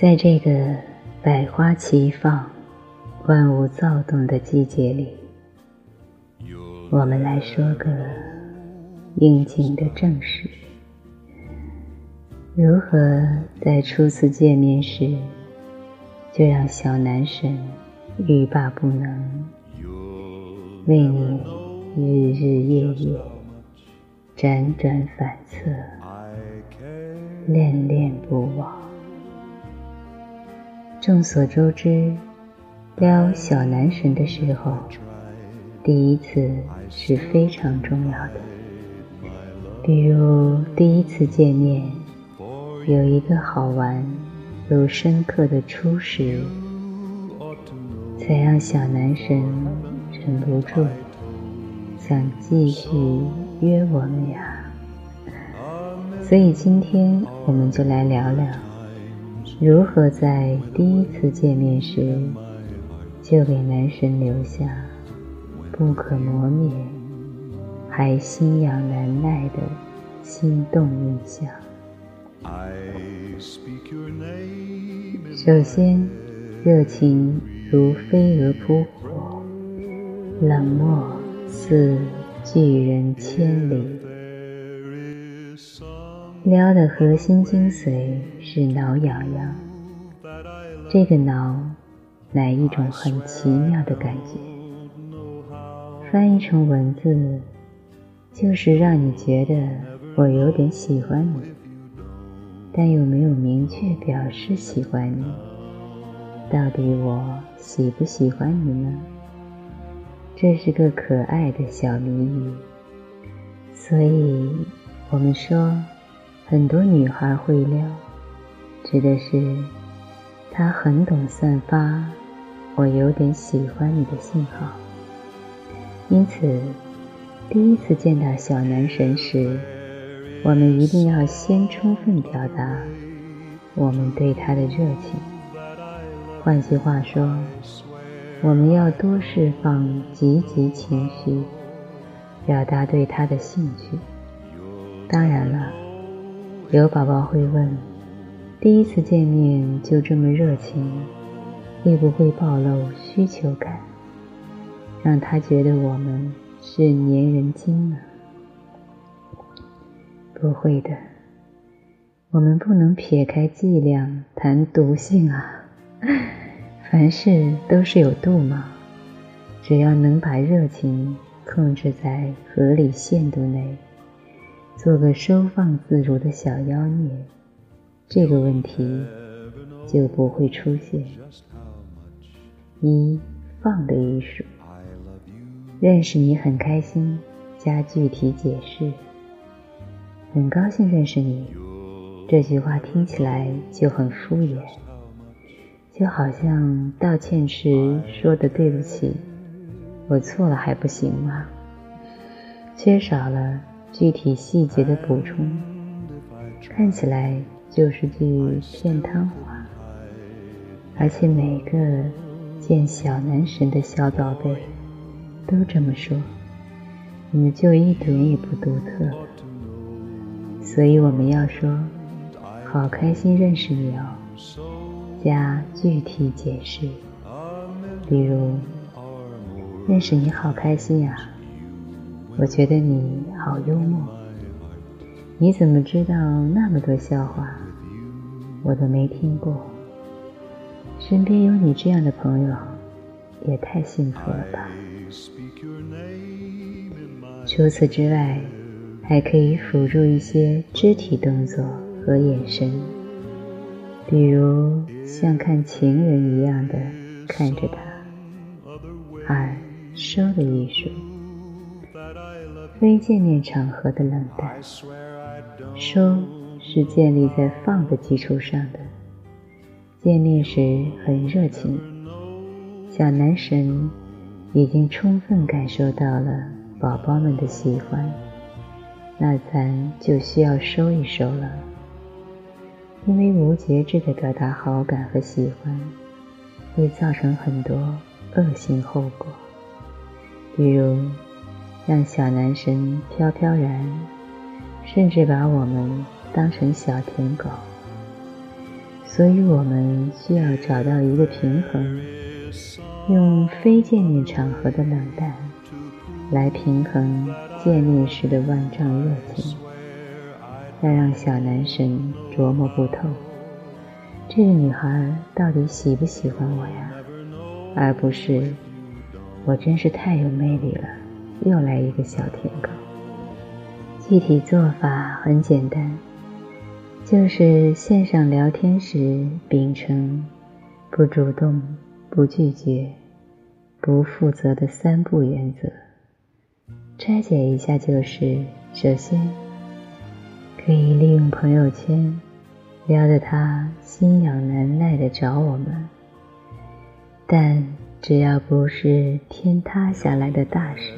在这个百花齐放、万物躁动的季节里，我们来说个应景的正事：如何在初次见面时就让小男神欲罢不能，为你日日夜夜辗转反侧，恋恋不忘？众所周知，撩小男神的时候，第一次是非常重要的。比如第一次见面，有一个好玩又深刻的初识，才让小男神忍不住想继续约我们呀。所以今天我们就来聊聊。如何在第一次见面时就给男神留下不可磨灭、还心痒难耐的心动印象？首先，热情如飞蛾扑火，冷漠似拒人千里。撩的核心精髓是挠痒痒，这个挠乃一种很奇妙的感觉。翻译成文字，就是让你觉得我有点喜欢你，但又没有明确表示喜欢你。到底我喜不喜欢你呢？这是个可爱的小谜语。所以，我们说。很多女孩会撩，指的是她很懂散发“我有点喜欢你”的信号。因此，第一次见到小男神时，我们一定要先充分表达我们对他的热情。换句话说，我们要多释放积极情绪，表达对他的兴趣。当然了。有宝宝会问：第一次见面就这么热情，会不会暴露需求感，让他觉得我们是粘人精呢？不会的，我们不能撇开剂量谈毒性啊！凡事都是有度嘛，只要能把热情控制在合理限度内。做个收放自如的小妖孽，这个问题就不会出现。一放的艺术，认识你很开心，加具体解释。很高兴认识你，这句话听起来就很敷衍，就好像道歉时说的对不起，我错了还不行吗？缺少了。具体细节的补充，看起来就是句骗汤话，而且每个见小男神的小宝贝都这么说，你们就一点也不独特。所以我们要说，好开心认识你哦，加具体解释，比如认识你好开心呀。我觉得你好幽默，你怎么知道那么多笑话？我都没听过。身边有你这样的朋友，也太幸福了吧！除此之外，还可以辅助一些肢体动作和眼神，比如像看情人一样的看着他，二收的艺术。非见面场合的冷淡，收是建立在放的基础上的。见面时很热情，小男神已经充分感受到了宝宝们的喜欢，那咱就需要收一收了。因为无节制的表达好感和喜欢，会造成很多恶性后果，比如。让小男神飘飘然，甚至把我们当成小舔狗。所以我们需要找到一个平衡，用非见面场合的冷淡来平衡见面时的万丈热情，要让小男神琢磨不透，这个女孩到底喜不喜欢我呀？而不是我真是太有魅力了，又来一个小舔狗。具体做法很简单。就是线上聊天时秉承不主动、不拒绝、不负责的三不原则。拆解一下，就是首先可以利用朋友圈撩得他心痒难耐的找我们，但只要不是天塌下来的大事，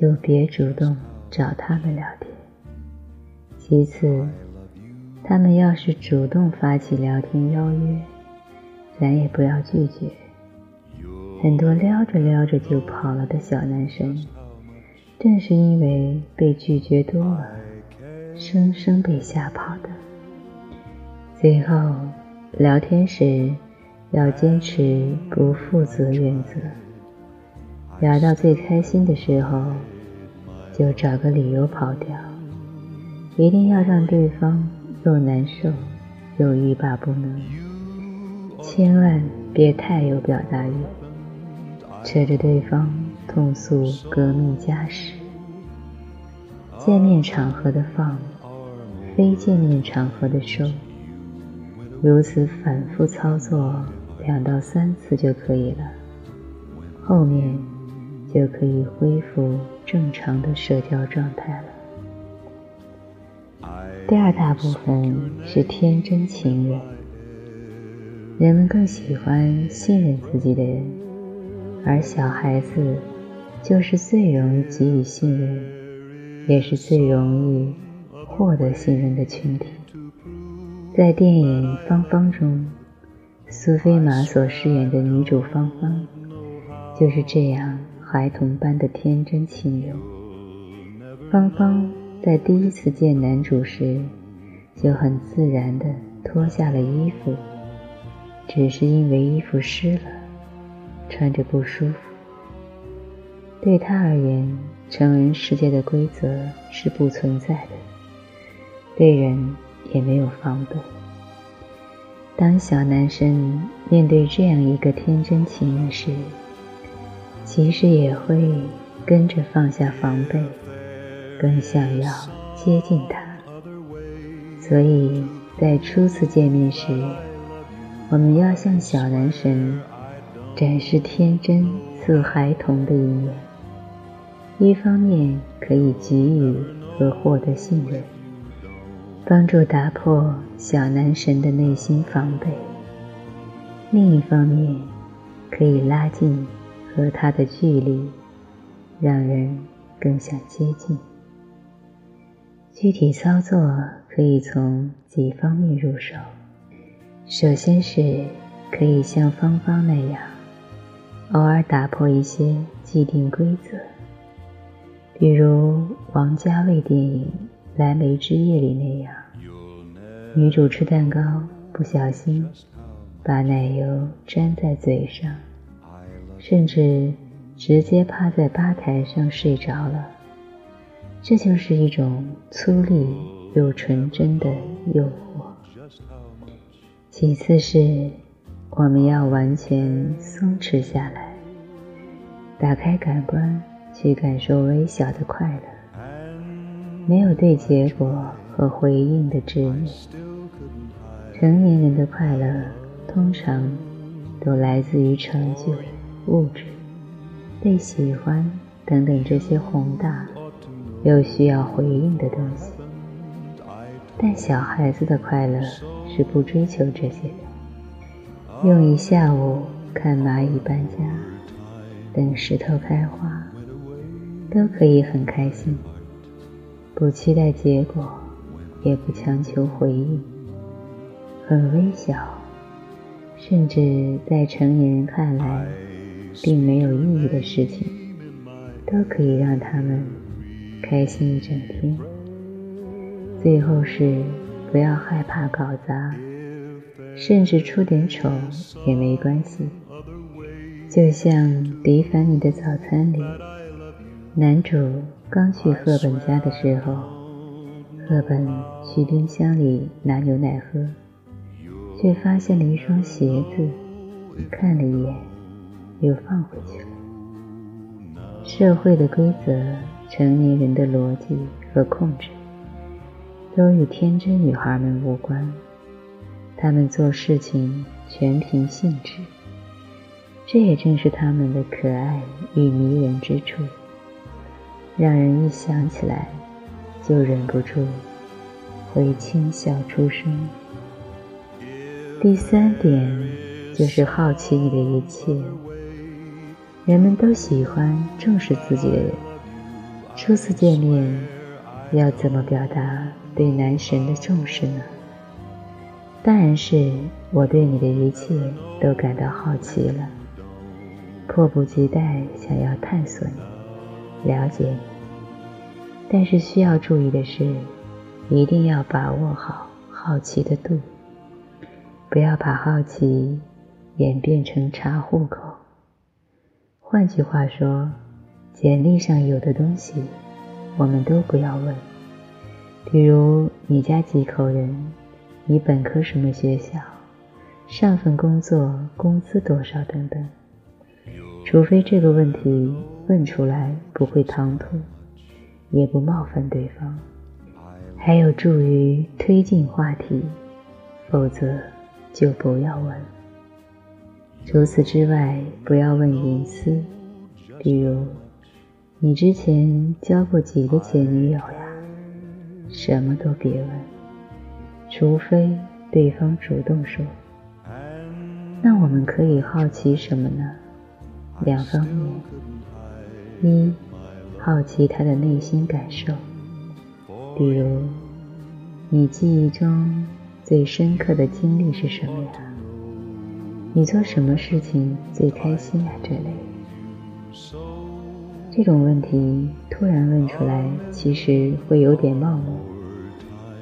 就别主动找他们聊天。其次。他们要是主动发起聊天邀约，咱也不要拒绝。很多撩着撩着就跑了的小男生，正是因为被拒绝多了，生生被吓跑的。最后，聊天时要坚持不负责原则。聊到最开心的时候，就找个理由跑掉，一定要让对方。又难受，又欲罢不能，千万别太有表达欲，扯着对方痛诉革命家史。见面场合的放，非见面场合的收，如此反复操作两到三次就可以了，后面就可以恢复正常的社交状态了。第二大部分是天真情人，人们更喜欢信任自己的人，而小孩子就是最容易给予信任，也是最容易获得信任的群体。在电影《芳芳》中，苏菲玛索饰演的女主芳芳就是这样孩童般的天真情人。芳芳。在第一次见男主时，就很自然地脱下了衣服，只是因为衣服湿了，穿着不舒服。对他而言，成人世界的规则是不存在的，对人也没有防备。当小男生面对这样一个天真情人时，其实也会跟着放下防备。更想要接近他，所以在初次见面时，我们要向小男神展示天真似孩童的一面。一方面可以给予和获得信任，帮助打破小男神的内心防备；另一方面可以拉近和他的距离，让人更想接近。具体操作可以从几方面入手。首先是可以像芳芳那样，偶尔打破一些既定规则，比如王家卫电影《蓝莓之夜》里那样，女主吃蛋糕不小心把奶油粘在嘴上，甚至直接趴在吧台上睡着了。这就是一种粗粝又纯真的诱惑。其次是，我们要完全松弛下来，打开感官去感受微小的快乐，没有对结果和回应的执念。成年人的快乐通常都来自于成就、物质、被喜欢等等这些宏大。又需要回应的东西，但小孩子的快乐是不追求这些的。用一下午看蚂蚁搬家，等石头开花，都可以很开心，不期待结果，也不强求回应，很微小，甚至在成年人看来并没有意义的事情，都可以让他们。开心一整天。最后是不要害怕搞砸，甚至出点丑也没关系。就像迪凡尼的早餐里，男主刚去赫本家的时候，赫本去冰箱里拿牛奶喝，却发现了一双鞋子，看了一眼，又放回去了。社会的规则，成年人的逻辑和控制，都与天真女孩们无关。他们做事情全凭兴致，这也正是他们的可爱与迷人之处，让人一想起来就忍不住会轻笑出声。第三点就是好奇你的一切。人们都喜欢重视自己的人。初次见面要怎么表达对男神的重视呢？当然是我对你的一切都感到好奇了，迫不及待想要探索你、了解你。但是需要注意的是，一定要把握好好奇的度，不要把好奇演变成查户口。换句话说，简历上有的东西，我们都不要问，比如你家几口人。你本科什么学校？上份工作工资多少？等等。除非这个问题问出来不会唐突，也不冒犯对方，还有助于推进话题，否则就不要问。除此之外，不要问隐私，比如你之前交过几个前女友呀？什么都别问。除非对方主动说，那我们可以好奇什么呢？两方面：一，好奇他的内心感受，比如你记忆中最深刻的经历是什么呀？你做什么事情最开心呀？这类。这种问题突然问出来，其实会有点冒昧。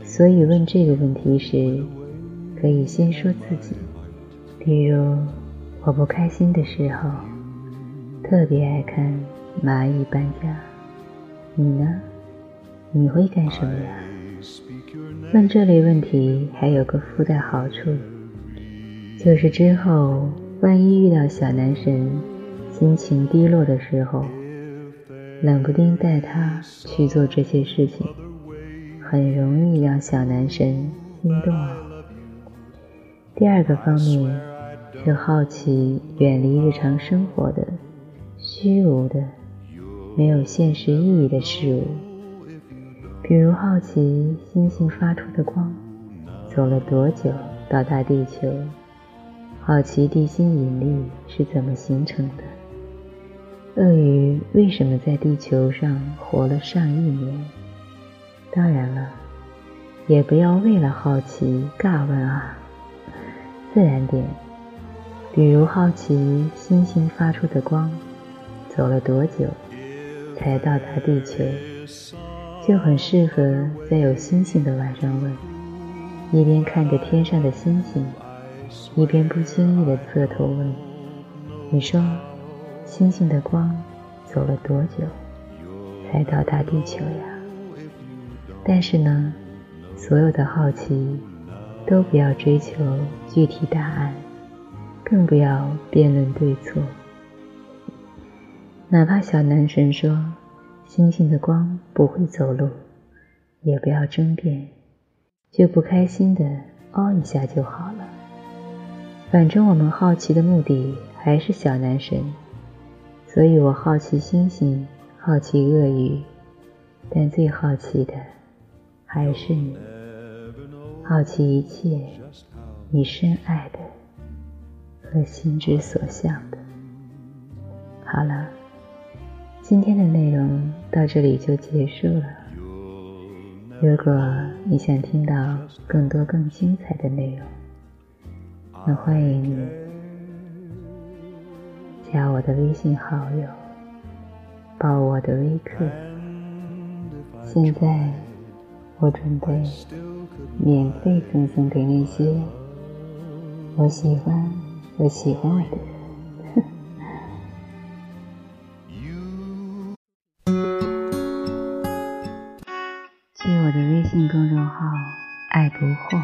所以问这个问题时，可以先说自己，比如我不开心的时候，特别爱看蚂蚁搬家。你呢？你会干什么呀？问这类问题还有个附带好处，就是之后万一遇到小男神心情低落的时候，冷不丁带他去做这些事情。很容易让小男神心动。第二个方面是好奇远离日常生活的虚无的、没有现实意义的事物，比如好奇星星发出的光走了多久到达地球，好奇地心引力是怎么形成的，鳄鱼为什么在地球上活了上亿年。当然了，也不要为了好奇尬问啊，自然点。比如好奇星星发出的光走了多久才到达地球，就很适合在有星星的晚上问。一边看着天上的星星，一边不经意的侧头问：“你说，星星的光走了多久才到达地球呀？”但是呢，所有的好奇都不要追求具体答案，更不要辩论对错。哪怕小男神说星星的光不会走路，也不要争辩，就不开心的哦一下就好了。反正我们好奇的目的还是小男神，所以我好奇星星，好奇鳄鱼，但最好奇的。还是你，好奇一切你深爱的和心之所向的。好了，今天的内容到这里就结束了。如果你想听到更多更精彩的内容，那欢迎你加我的微信好友，报我的微课。现在。我准备免费赠送给那些我喜欢我喜欢的人。去我的微信公众号“爱不惑”，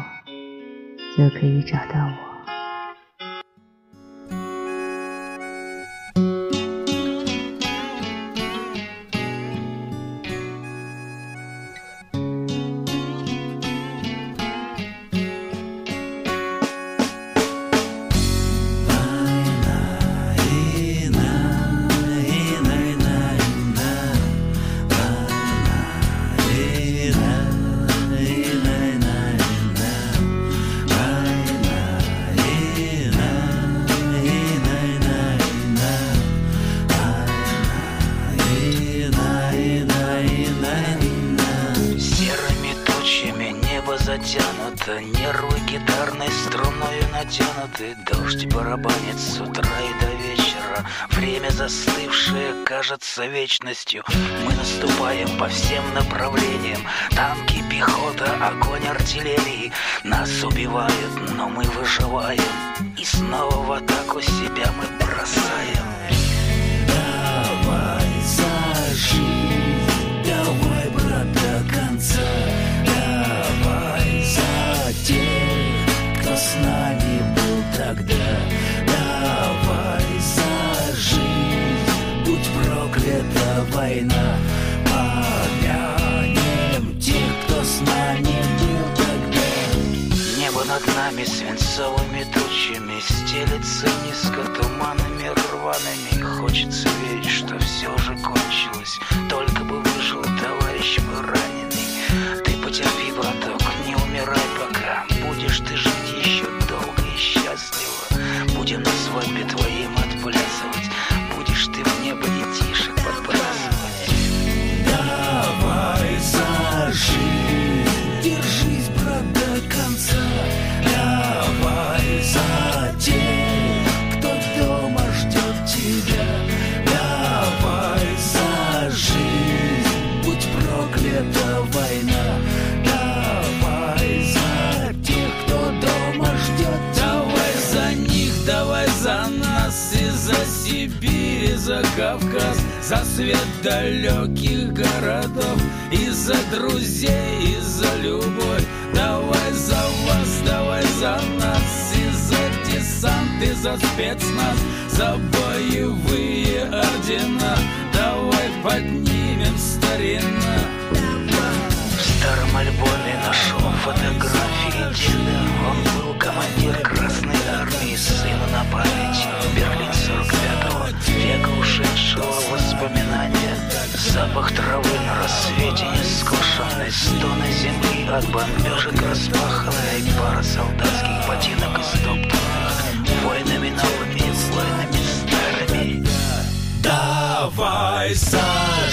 就可以找到我。Кажется вечностью Мы наступаем по всем направлениям. Танки, пехота, огонь артиллерии. Нас убивают, но мы выживаем. И снова в атаку себя мы бросаем война Помянем тех, кто с нами был тогда. Небо над нами свинцовыми тучами Стелится низко туманами рваными. Хочется за Кавказ За свет далеких городов И за друзей, и за любовь. Давай за вас, давай за нас И за десант, и за спецназ За боевые ордена. Давай поднимем старина. В старом альбоме нашел фотографии деда Он был командир Красной Армии, сыну на память Берлин 45-го, Запах травы на рассвете нескошенной Стоны земли от бомбежек распаханной Пара солдатских ботинок истоптанных Войнами новыми, войнами старыми. Давай сожжем